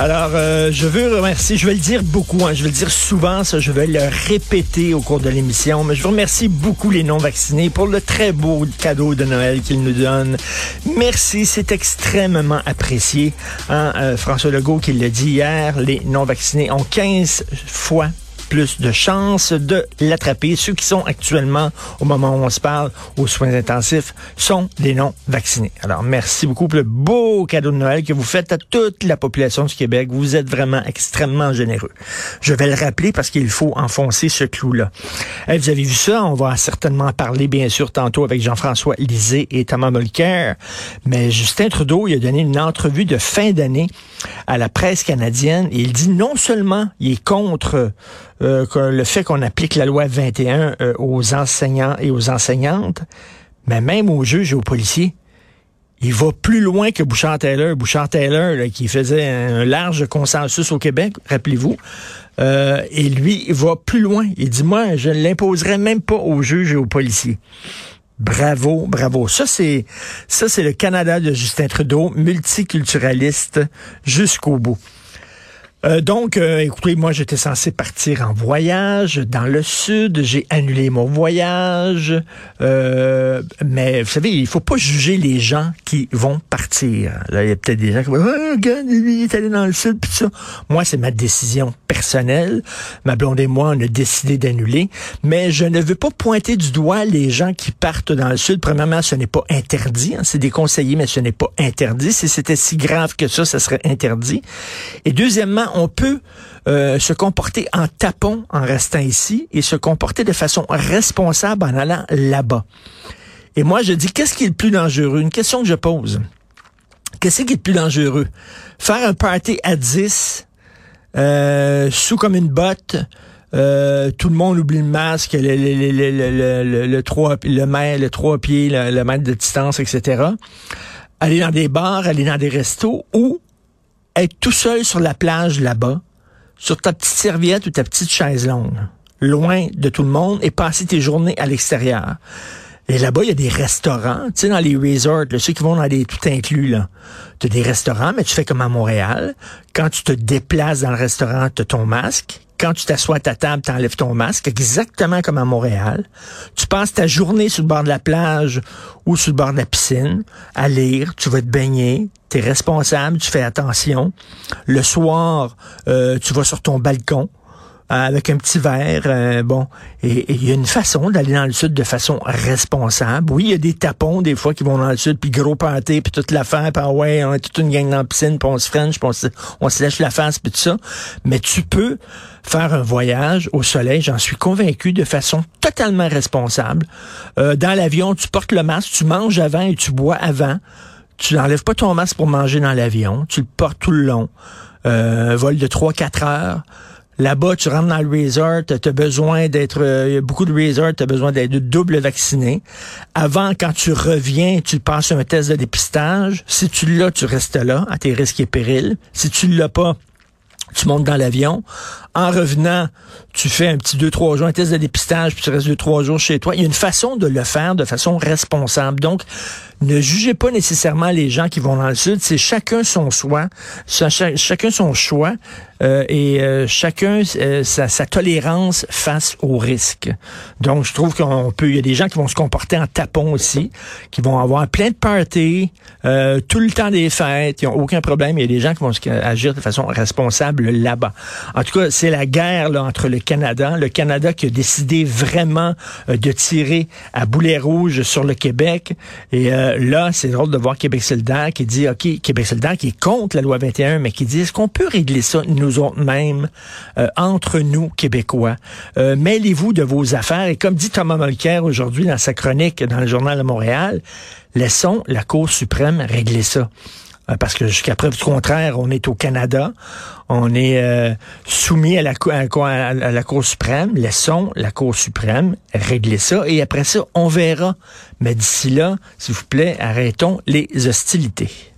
Alors, euh, je veux remercier, je vais le dire beaucoup, hein, je vais le dire souvent, ça, je vais le répéter au cours de l'émission, mais je vous remercie beaucoup les non-vaccinés pour le très beau cadeau de Noël qu'ils nous donnent. Merci, c'est extrêmement apprécié. Hein, euh, François Legault qui l'a dit hier, les non-vaccinés ont 15 fois plus de chances de l'attraper. Ceux qui sont actuellement, au moment où on se parle, aux soins intensifs, sont des non-vaccinés. Alors, merci beaucoup pour le beau cadeau de Noël que vous faites à toute la population du Québec. Vous êtes vraiment extrêmement généreux. Je vais le rappeler parce qu'il faut enfoncer ce clou-là. Hey, vous avez vu ça? On va certainement parler, bien sûr, tantôt avec Jean-François Lisée et Thomas Mulcair. Mais Justin Trudeau, il a donné une entrevue de fin d'année à la presse canadienne et il dit non seulement il est contre euh, le fait qu'on applique la loi 21 euh, aux enseignants et aux enseignantes, mais même aux juges et aux policiers. Il va plus loin que Bouchard-Taylor. Bouchard-Taylor, qui faisait un large consensus au Québec, rappelez-vous. Euh, et lui, il va plus loin. Il dit, moi, je ne l'imposerai même pas aux juges et aux policiers. Bravo, bravo. Ça, c'est, ça, c'est le Canada de Justin Trudeau, multiculturaliste jusqu'au bout. Euh, donc, euh, écoutez, moi, j'étais censé partir en voyage dans le sud. J'ai annulé mon voyage. Euh, mais vous savez, il faut pas juger les gens qui vont partir. Là, il y a peut-être des gens qui vont oh, il est allé dans le sud, puis ça. Moi, c'est ma décision personnelle. Ma blonde et moi, on a décidé d'annuler. Mais je ne veux pas pointer du doigt les gens qui partent dans le sud. Premièrement, ce n'est pas interdit. Hein, c'est déconseillé, mais ce n'est pas interdit. Si c'était si grave que ça, ça serait interdit. Et deuxièmement, on peut euh, se comporter en tapon en restant ici et se comporter de façon responsable en allant là-bas. Et moi, je dis, qu'est-ce qui est le plus dangereux? Une question que je pose. Qu'est-ce qui est le plus dangereux? Faire un party à 10, euh, sous comme une botte, euh, tout le monde oublie le masque, le, le, le, le, le, trois, le mètre, le pieds, le, mètre de distance, etc. Aller dans des bars, aller dans des restos ou être tout seul sur la plage là-bas, sur ta petite serviette ou ta petite chaise longue, loin de tout le monde et passer tes journées à l'extérieur. Et là-bas, il y a des restaurants, tu sais, dans les resorts, ceux qui vont dans les tout inclus, là. Tu as des restaurants, mais tu fais comme à Montréal. Quand tu te déplaces dans le restaurant, tu as ton masque. Quand tu t'assois à ta table, tu enlèves ton masque, exactement comme à Montréal. Tu passes ta journée sur le bord de la plage ou sur le bord de la piscine à lire, tu vas te baigner, tu es responsable, tu fais attention. Le soir, euh, tu vas sur ton balcon, avec un petit verre. Euh, bon, et il y a une façon d'aller dans le sud de façon responsable. Oui, il y a des tapons des fois qui vont dans le sud, puis gros pâté, puis toute l'affaire, puis ah ouais, on est toute une gang dans la piscine, puis on se french, on se, on lèche la face, puis tout ça. Mais tu peux faire un voyage au soleil, j'en suis convaincu, de façon totalement responsable. Euh, dans l'avion, tu portes le masque, tu manges avant et tu bois avant. Tu n'enlèves pas ton masque pour manger dans l'avion, tu le portes tout le long. Euh, un vol de 3-4 heures. Là-bas, tu rentres dans le resort, tu as besoin d'être, a beaucoup de resorts, tu as besoin d'être double vacciné. Avant, quand tu reviens, tu passes un test de dépistage. Si tu l'as, tu restes là, à tes risques et périls. Si tu l'as pas, tu montes dans l'avion. En revenant, tu fais un petit deux, trois jours, un test de dépistage, puis tu restes deux, trois jours chez toi. Il y a une façon de le faire de façon responsable. Donc, ne jugez pas nécessairement les gens qui vont dans le sud. C'est chacun son choix, chacun son choix euh, et euh, chacun euh, sa, sa, tolérance face au risque. Donc, je trouve qu'on peut. Il y a des gens qui vont se comporter en tapon aussi, qui vont avoir plein de parties tout le temps des fêtes. Ils n'ont aucun problème. Il y a des gens qui vont agir de façon responsable là-bas. En tout cas, c'est la guerre là, entre le Canada, le Canada qui a décidé vraiment de tirer à boulet rouge sur le Québec et là, c'est drôle de voir Québec solidaire qui dit, OK, Québec solidaire qui est contre la loi 21, mais qui dit, est-ce qu'on peut régler ça, nous autres mêmes, euh, entre nous, Québécois? Euh, mêlez-vous de vos affaires. Et comme dit Thomas Mulcair aujourd'hui dans sa chronique dans le Journal de Montréal, laissons la Cour suprême régler ça. Euh, parce que jusqu'à preuve du contraire, on est au Canada, on est euh, soumis à la, à, la Cour suprême, laissons la Cour suprême régler ça, et après ça, on verra. Mais d'ici là, s'il vous plaît, arrêtons les hostilités.